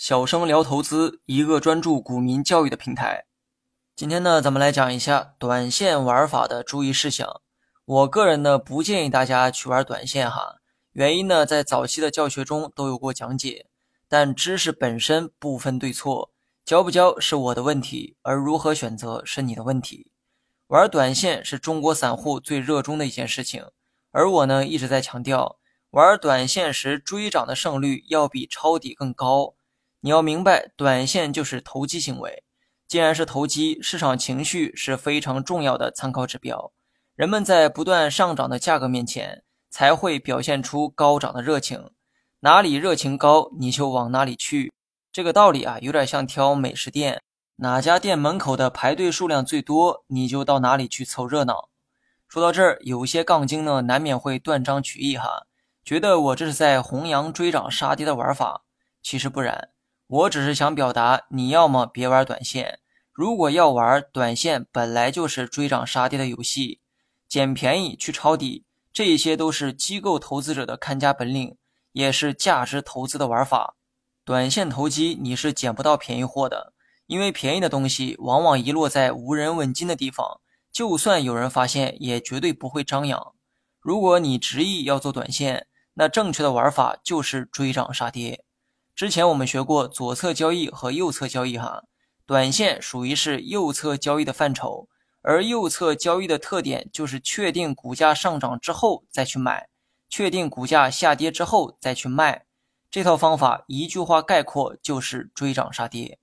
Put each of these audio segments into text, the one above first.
小生聊投资，一个专注股民教育的平台。今天呢，咱们来讲一下短线玩法的注意事项。我个人呢，不建议大家去玩短线哈。原因呢，在早期的教学中都有过讲解。但知识本身不分对错，教不教是我的问题，而如何选择是你的问题。玩短线是中国散户最热衷的一件事情，而我呢，一直在强调，玩短线时追涨的胜率要比抄底更高。你要明白，短线就是投机行为。既然是投机，市场情绪是非常重要的参考指标。人们在不断上涨的价格面前，才会表现出高涨的热情。哪里热情高，你就往哪里去。这个道理啊，有点像挑美食店，哪家店门口的排队数量最多，你就到哪里去凑热闹。说到这儿，有些杠精呢，难免会断章取义哈，觉得我这是在弘扬追涨杀跌的玩法。其实不然。我只是想表达，你要么别玩短线。如果要玩短线，本来就是追涨杀跌的游戏，捡便宜去抄底，这些都是机构投资者的看家本领，也是价值投资的玩法。短线投机你是捡不到便宜货的，因为便宜的东西往往遗落在无人问津的地方，就算有人发现，也绝对不会张扬。如果你执意要做短线，那正确的玩法就是追涨杀跌。之前我们学过左侧交易和右侧交易，哈，短线属于是右侧交易的范畴，而右侧交易的特点就是确定股价上涨之后再去买，确定股价下跌之后再去卖。这套方法一句话概括就是追涨杀跌。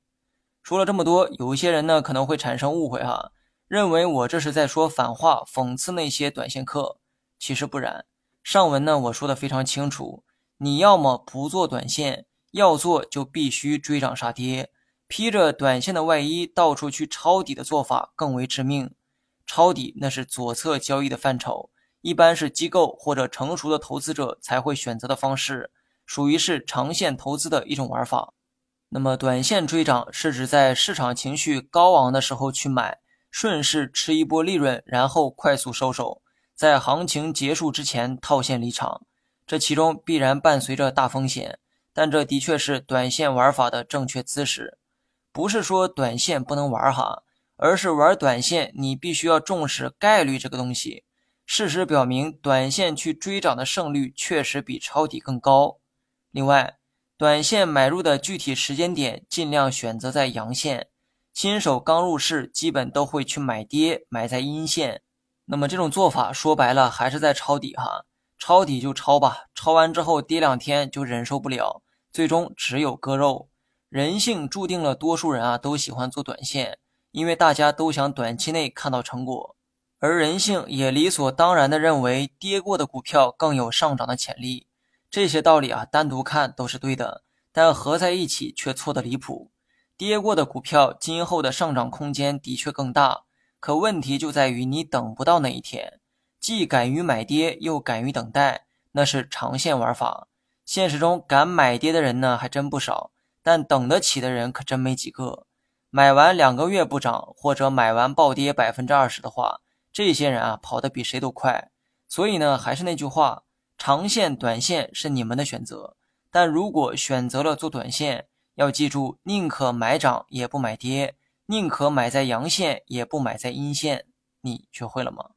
说了这么多，有一些人呢可能会产生误会，哈，认为我这是在说反话，讽刺那些短线客。其实不然，上文呢我说的非常清楚，你要么不做短线。要做就必须追涨杀跌，披着短线的外衣到处去抄底的做法更为致命。抄底那是左侧交易的范畴，一般是机构或者成熟的投资者才会选择的方式，属于是长线投资的一种玩法。那么短线追涨是指在市场情绪高昂的时候去买，顺势吃一波利润，然后快速收手，在行情结束之前套现离场。这其中必然伴随着大风险。但这的确是短线玩法的正确姿势，不是说短线不能玩哈，而是玩短线你必须要重视概率这个东西。事实表明，短线去追涨的胜率确实比抄底更高。另外，短线买入的具体时间点尽量选择在阳线，新手刚入市基本都会去买跌，买在阴线。那么这种做法说白了还是在抄底哈，抄底就抄吧，抄完之后跌两天就忍受不了。最终只有割肉，人性注定了多数人啊都喜欢做短线，因为大家都想短期内看到成果，而人性也理所当然的认为跌过的股票更有上涨的潜力。这些道理啊单独看都是对的，但合在一起却错得离谱。跌过的股票今后的上涨空间的确更大，可问题就在于你等不到那一天，既敢于买跌又敢于等待，那是长线玩法。现实中敢买跌的人呢还真不少，但等得起的人可真没几个。买完两个月不涨，或者买完暴跌百分之二十的话，这些人啊跑得比谁都快。所以呢，还是那句话，长线、短线是你们的选择。但如果选择了做短线，要记住，宁可买涨也不买跌，宁可买在阳线也不买在阴线。你学会了吗？